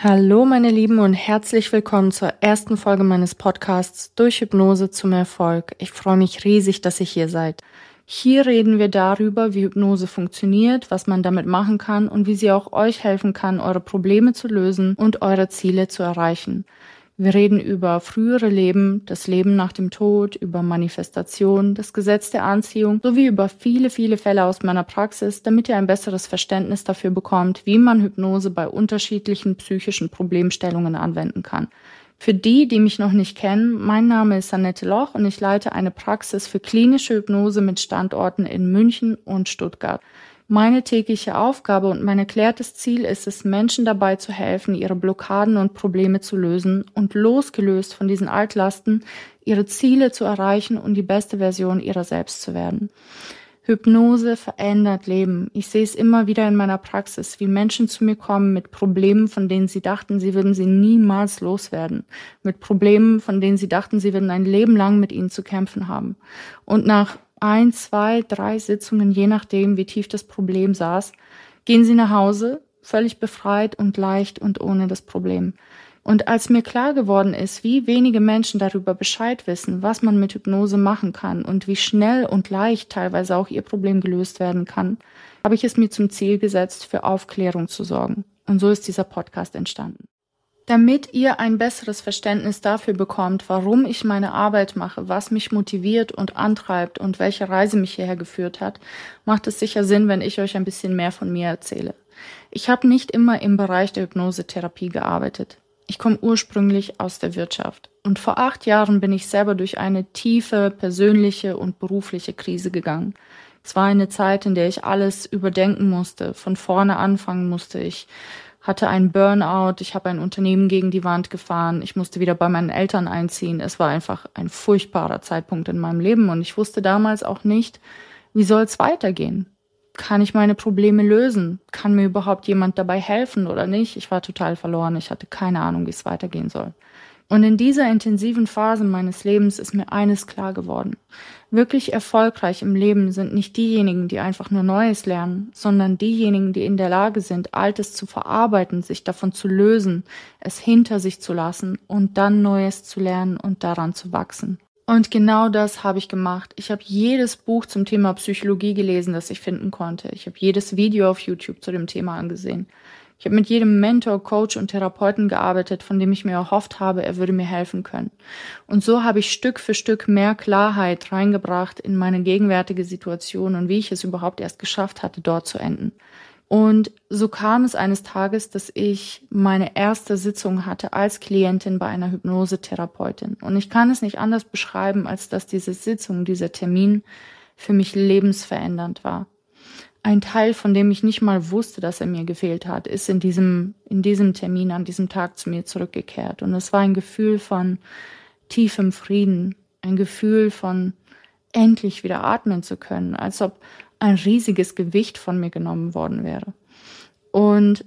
Hallo meine Lieben und herzlich willkommen zur ersten Folge meines Podcasts Durch Hypnose zum Erfolg. Ich freue mich riesig, dass ihr hier seid. Hier reden wir darüber, wie Hypnose funktioniert, was man damit machen kann und wie sie auch euch helfen kann, eure Probleme zu lösen und eure Ziele zu erreichen. Wir reden über frühere Leben, das Leben nach dem Tod, über Manifestation, das Gesetz der Anziehung sowie über viele, viele Fälle aus meiner Praxis, damit ihr ein besseres Verständnis dafür bekommt, wie man Hypnose bei unterschiedlichen psychischen Problemstellungen anwenden kann. Für die, die mich noch nicht kennen, mein Name ist Annette Loch und ich leite eine Praxis für klinische Hypnose mit Standorten in München und Stuttgart. Meine tägliche Aufgabe und mein erklärtes Ziel ist es, Menschen dabei zu helfen, ihre Blockaden und Probleme zu lösen und losgelöst von diesen Altlasten ihre Ziele zu erreichen und die beste Version ihrer selbst zu werden. Hypnose verändert Leben. Ich sehe es immer wieder in meiner Praxis, wie Menschen zu mir kommen mit Problemen, von denen sie dachten, sie würden sie niemals loswerden. Mit Problemen, von denen sie dachten, sie würden ein Leben lang mit ihnen zu kämpfen haben. Und nach ein, zwei, drei Sitzungen, je nachdem, wie tief das Problem saß, gehen sie nach Hause, völlig befreit und leicht und ohne das Problem. Und als mir klar geworden ist, wie wenige Menschen darüber Bescheid wissen, was man mit Hypnose machen kann und wie schnell und leicht teilweise auch ihr Problem gelöst werden kann, habe ich es mir zum Ziel gesetzt, für Aufklärung zu sorgen. Und so ist dieser Podcast entstanden. Damit ihr ein besseres Verständnis dafür bekommt, warum ich meine Arbeit mache, was mich motiviert und antreibt und welche Reise mich hierher geführt hat, macht es sicher Sinn, wenn ich euch ein bisschen mehr von mir erzähle. Ich habe nicht immer im Bereich der Hypnosetherapie gearbeitet. Ich komme ursprünglich aus der Wirtschaft. Und vor acht Jahren bin ich selber durch eine tiefe persönliche und berufliche Krise gegangen. Es war eine Zeit, in der ich alles überdenken musste, von vorne anfangen musste. Ich hatte einen Burnout, ich habe ein Unternehmen gegen die Wand gefahren, ich musste wieder bei meinen Eltern einziehen. Es war einfach ein furchtbarer Zeitpunkt in meinem Leben und ich wusste damals auch nicht, wie soll es weitergehen? Kann ich meine Probleme lösen? Kann mir überhaupt jemand dabei helfen oder nicht? Ich war total verloren, ich hatte keine Ahnung, wie es weitergehen soll. Und in dieser intensiven Phase meines Lebens ist mir eines klar geworden. Wirklich erfolgreich im Leben sind nicht diejenigen, die einfach nur Neues lernen, sondern diejenigen, die in der Lage sind, Altes zu verarbeiten, sich davon zu lösen, es hinter sich zu lassen und dann Neues zu lernen und daran zu wachsen. Und genau das habe ich gemacht. Ich habe jedes Buch zum Thema Psychologie gelesen, das ich finden konnte. Ich habe jedes Video auf YouTube zu dem Thema angesehen. Ich habe mit jedem Mentor, Coach und Therapeuten gearbeitet, von dem ich mir erhofft habe, er würde mir helfen können. Und so habe ich Stück für Stück mehr Klarheit reingebracht in meine gegenwärtige Situation und wie ich es überhaupt erst geschafft hatte, dort zu enden. Und so kam es eines Tages, dass ich meine erste Sitzung hatte als Klientin bei einer Hypnosetherapeutin. Und ich kann es nicht anders beschreiben, als dass diese Sitzung, dieser Termin für mich lebensverändernd war ein Teil, von dem ich nicht mal wusste, dass er mir gefehlt hat, ist in diesem, in diesem Termin, an diesem Tag zu mir zurückgekehrt. Und es war ein Gefühl von tiefem Frieden, ein Gefühl von endlich wieder atmen zu können, als ob ein riesiges Gewicht von mir genommen worden wäre. Und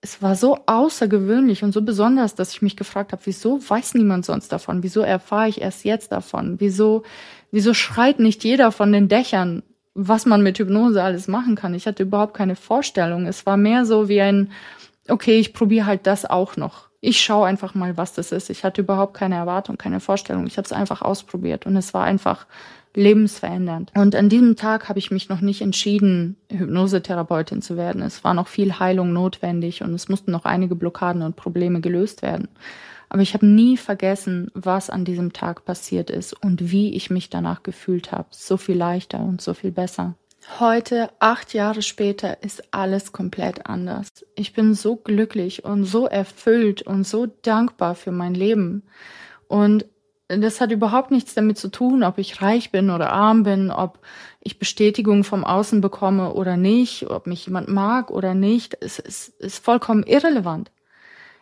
es war so außergewöhnlich und so besonders, dass ich mich gefragt habe, wieso weiß niemand sonst davon? Wieso erfahre ich erst jetzt davon? Wieso, wieso schreit nicht jeder von den Dächern was man mit Hypnose alles machen kann. Ich hatte überhaupt keine Vorstellung. Es war mehr so wie ein, okay, ich probiere halt das auch noch. Ich schaue einfach mal, was das ist. Ich hatte überhaupt keine Erwartung, keine Vorstellung. Ich habe es einfach ausprobiert und es war einfach lebensverändernd. Und an diesem Tag habe ich mich noch nicht entschieden, Hypnosetherapeutin zu werden. Es war noch viel Heilung notwendig und es mussten noch einige Blockaden und Probleme gelöst werden. Aber ich habe nie vergessen, was an diesem Tag passiert ist und wie ich mich danach gefühlt habe. So viel leichter und so viel besser. Heute, acht Jahre später, ist alles komplett anders. Ich bin so glücklich und so erfüllt und so dankbar für mein Leben. Und das hat überhaupt nichts damit zu tun, ob ich reich bin oder arm bin, ob ich Bestätigung vom Außen bekomme oder nicht, ob mich jemand mag oder nicht. Es ist, ist vollkommen irrelevant.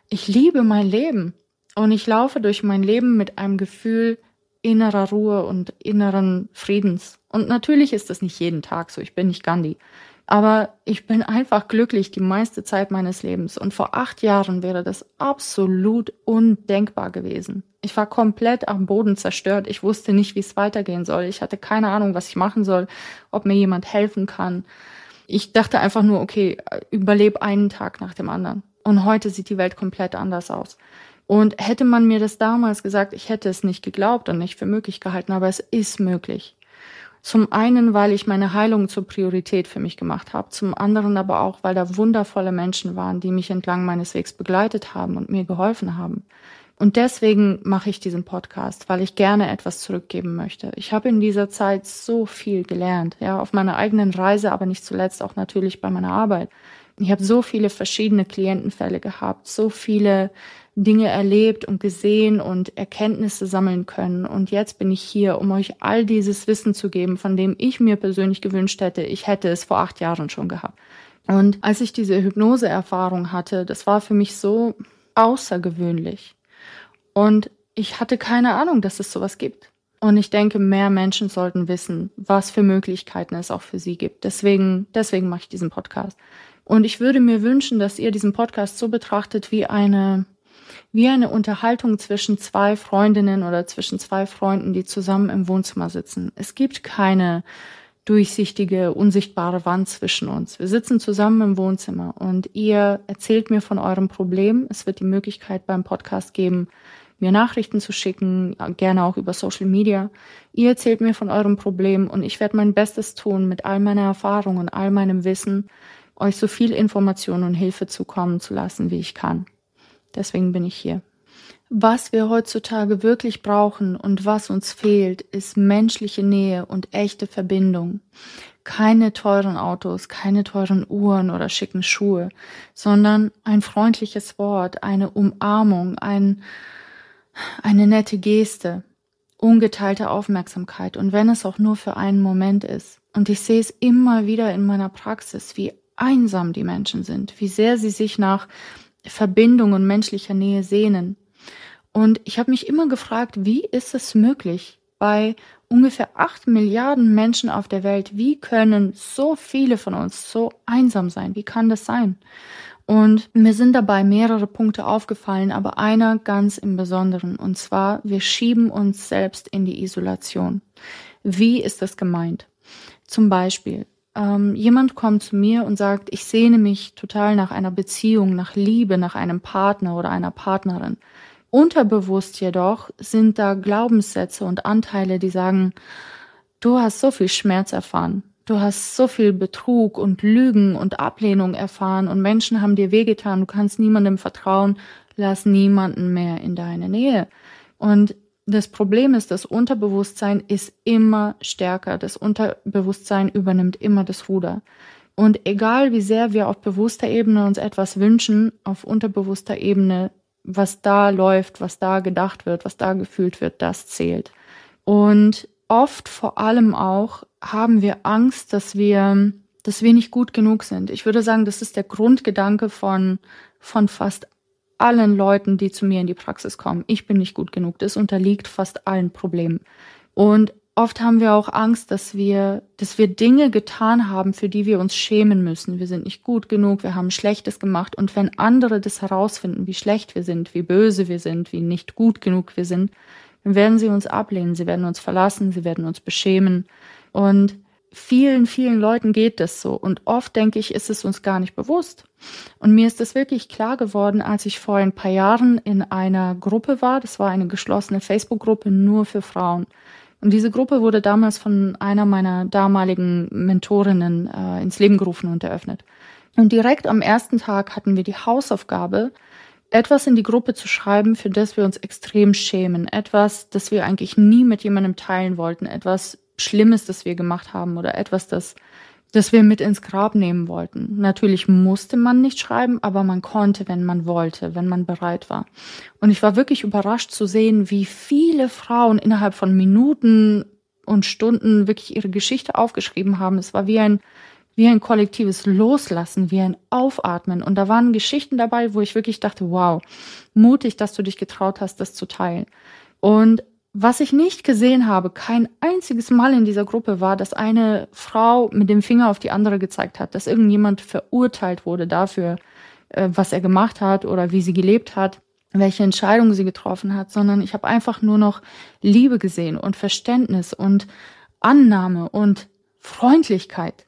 Ich liebe mein Leben. Und ich laufe durch mein Leben mit einem Gefühl innerer Ruhe und inneren Friedens. Und natürlich ist das nicht jeden Tag so. Ich bin nicht Gandhi. Aber ich bin einfach glücklich die meiste Zeit meines Lebens. Und vor acht Jahren wäre das absolut undenkbar gewesen. Ich war komplett am Boden zerstört. Ich wusste nicht, wie es weitergehen soll. Ich hatte keine Ahnung, was ich machen soll, ob mir jemand helfen kann. Ich dachte einfach nur, okay, überlebe einen Tag nach dem anderen. Und heute sieht die Welt komplett anders aus. Und hätte man mir das damals gesagt, ich hätte es nicht geglaubt und nicht für möglich gehalten, aber es ist möglich. Zum einen, weil ich meine Heilung zur Priorität für mich gemacht habe, zum anderen aber auch, weil da wundervolle Menschen waren, die mich entlang meines Wegs begleitet haben und mir geholfen haben. Und deswegen mache ich diesen Podcast, weil ich gerne etwas zurückgeben möchte. Ich habe in dieser Zeit so viel gelernt, ja, auf meiner eigenen Reise, aber nicht zuletzt auch natürlich bei meiner Arbeit. Ich habe so viele verschiedene Klientenfälle gehabt, so viele Dinge erlebt und gesehen und Erkenntnisse sammeln können. Und jetzt bin ich hier, um euch all dieses Wissen zu geben, von dem ich mir persönlich gewünscht hätte, ich hätte es vor acht Jahren schon gehabt. Und als ich diese Hypnose-Erfahrung hatte, das war für mich so außergewöhnlich. Und ich hatte keine Ahnung, dass es sowas gibt. Und ich denke, mehr Menschen sollten wissen, was für Möglichkeiten es auch für sie gibt. Deswegen, deswegen mache ich diesen Podcast. Und ich würde mir wünschen, dass ihr diesen Podcast so betrachtet wie eine wie eine Unterhaltung zwischen zwei Freundinnen oder zwischen zwei Freunden, die zusammen im Wohnzimmer sitzen. Es gibt keine durchsichtige, unsichtbare Wand zwischen uns. Wir sitzen zusammen im Wohnzimmer und ihr erzählt mir von eurem Problem. Es wird die Möglichkeit beim Podcast geben, mir Nachrichten zu schicken, gerne auch über Social Media. Ihr erzählt mir von eurem Problem und ich werde mein Bestes tun, mit all meiner Erfahrung und all meinem Wissen, euch so viel Information und Hilfe zukommen zu lassen, wie ich kann. Deswegen bin ich hier. Was wir heutzutage wirklich brauchen und was uns fehlt, ist menschliche Nähe und echte Verbindung. Keine teuren Autos, keine teuren Uhren oder schicken Schuhe, sondern ein freundliches Wort, eine Umarmung, ein, eine nette Geste, ungeteilte Aufmerksamkeit und wenn es auch nur für einen Moment ist. Und ich sehe es immer wieder in meiner Praxis, wie einsam die Menschen sind, wie sehr sie sich nach Verbindung und menschlicher Nähe sehnen. Und ich habe mich immer gefragt, wie ist es möglich bei ungefähr acht Milliarden Menschen auf der Welt, wie können so viele von uns so einsam sein? Wie kann das sein? Und mir sind dabei mehrere Punkte aufgefallen, aber einer ganz im Besonderen. Und zwar, wir schieben uns selbst in die Isolation. Wie ist das gemeint? Zum Beispiel, ähm, jemand kommt zu mir und sagt, ich sehne mich total nach einer Beziehung, nach Liebe, nach einem Partner oder einer Partnerin. Unterbewusst jedoch sind da Glaubenssätze und Anteile, die sagen, du hast so viel Schmerz erfahren, du hast so viel Betrug und Lügen und Ablehnung erfahren und Menschen haben dir wehgetan, du kannst niemandem vertrauen, lass niemanden mehr in deine Nähe. Und das Problem ist, das Unterbewusstsein ist immer stärker. Das Unterbewusstsein übernimmt immer das Ruder. Und egal wie sehr wir auf bewusster Ebene uns etwas wünschen, auf unterbewusster Ebene, was da läuft, was da gedacht wird, was da gefühlt wird, das zählt. Und oft vor allem auch haben wir Angst, dass wir, dass wir nicht gut genug sind. Ich würde sagen, das ist der Grundgedanke von, von fast allen Leuten, die zu mir in die Praxis kommen. Ich bin nicht gut genug. Das unterliegt fast allen Problemen. Und oft haben wir auch Angst, dass wir, dass wir Dinge getan haben, für die wir uns schämen müssen. Wir sind nicht gut genug, wir haben Schlechtes gemacht. Und wenn andere das herausfinden, wie schlecht wir sind, wie böse wir sind, wie nicht gut genug wir sind, dann werden sie uns ablehnen, sie werden uns verlassen, sie werden uns beschämen. Und vielen, vielen Leuten geht das so. Und oft denke ich, ist es uns gar nicht bewusst. Und mir ist das wirklich klar geworden, als ich vor ein paar Jahren in einer Gruppe war. Das war eine geschlossene Facebook-Gruppe nur für Frauen. Und diese Gruppe wurde damals von einer meiner damaligen Mentorinnen äh, ins Leben gerufen und eröffnet. Und direkt am ersten Tag hatten wir die Hausaufgabe, etwas in die Gruppe zu schreiben, für das wir uns extrem schämen. Etwas, das wir eigentlich nie mit jemandem teilen wollten. Etwas Schlimmes, das wir gemacht haben oder etwas, das, das wir mit ins Grab nehmen wollten. Natürlich musste man nicht schreiben, aber man konnte, wenn man wollte, wenn man bereit war. Und ich war wirklich überrascht zu sehen, wie viele Frauen innerhalb von Minuten und Stunden wirklich ihre Geschichte aufgeschrieben haben. Es war wie ein, wie ein kollektives Loslassen, wie ein Aufatmen. Und da waren Geschichten dabei, wo ich wirklich dachte, wow, mutig, dass du dich getraut hast, das zu teilen. Und was ich nicht gesehen habe, kein einziges Mal in dieser Gruppe war, dass eine Frau mit dem Finger auf die andere gezeigt hat, dass irgendjemand verurteilt wurde dafür, äh, was er gemacht hat oder wie sie gelebt hat, welche Entscheidungen sie getroffen hat, sondern ich habe einfach nur noch Liebe gesehen und Verständnis und Annahme und Freundlichkeit.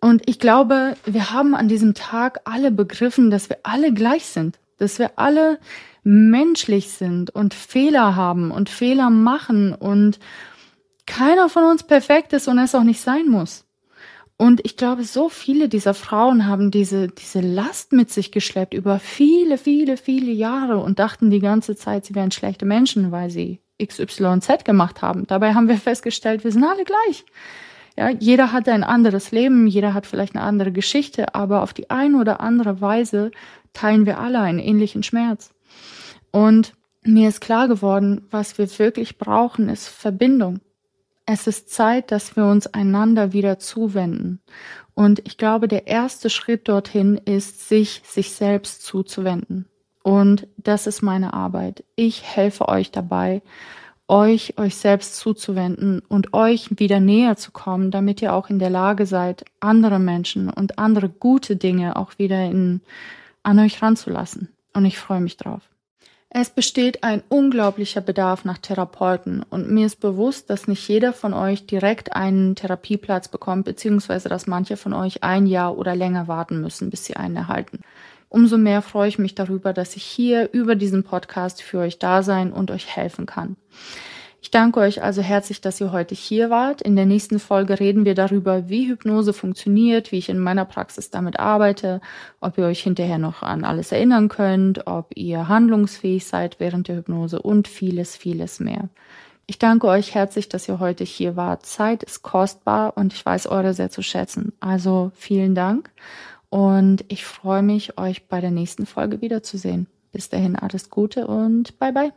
Und ich glaube, wir haben an diesem Tag alle begriffen, dass wir alle gleich sind, dass wir alle menschlich sind und Fehler haben und Fehler machen und keiner von uns perfekt ist und es auch nicht sein muss. Und ich glaube, so viele dieser Frauen haben diese, diese Last mit sich geschleppt über viele, viele, viele Jahre und dachten die ganze Zeit, sie wären schlechte Menschen, weil sie XYZ gemacht haben. Dabei haben wir festgestellt, wir sind alle gleich. Ja, jeder hat ein anderes Leben, jeder hat vielleicht eine andere Geschichte, aber auf die eine oder andere Weise teilen wir alle einen ähnlichen Schmerz. Und mir ist klar geworden, was wir wirklich brauchen, ist Verbindung. Es ist Zeit, dass wir uns einander wieder zuwenden. Und ich glaube, der erste Schritt dorthin ist, sich sich selbst zuzuwenden. Und das ist meine Arbeit. Ich helfe euch dabei, euch euch selbst zuzuwenden und euch wieder näher zu kommen, damit ihr auch in der Lage seid, andere Menschen und andere gute Dinge auch wieder in, an euch ranzulassen. Und ich freue mich drauf. Es besteht ein unglaublicher Bedarf nach Therapeuten und mir ist bewusst, dass nicht jeder von euch direkt einen Therapieplatz bekommt, beziehungsweise dass manche von euch ein Jahr oder länger warten müssen, bis sie einen erhalten. Umso mehr freue ich mich darüber, dass ich hier über diesen Podcast für euch da sein und euch helfen kann. Ich danke euch also herzlich, dass ihr heute hier wart. In der nächsten Folge reden wir darüber, wie Hypnose funktioniert, wie ich in meiner Praxis damit arbeite, ob ihr euch hinterher noch an alles erinnern könnt, ob ihr handlungsfähig seid während der Hypnose und vieles, vieles mehr. Ich danke euch herzlich, dass ihr heute hier wart. Zeit ist kostbar und ich weiß eure sehr zu schätzen. Also vielen Dank und ich freue mich, euch bei der nächsten Folge wiederzusehen. Bis dahin alles Gute und bye bye.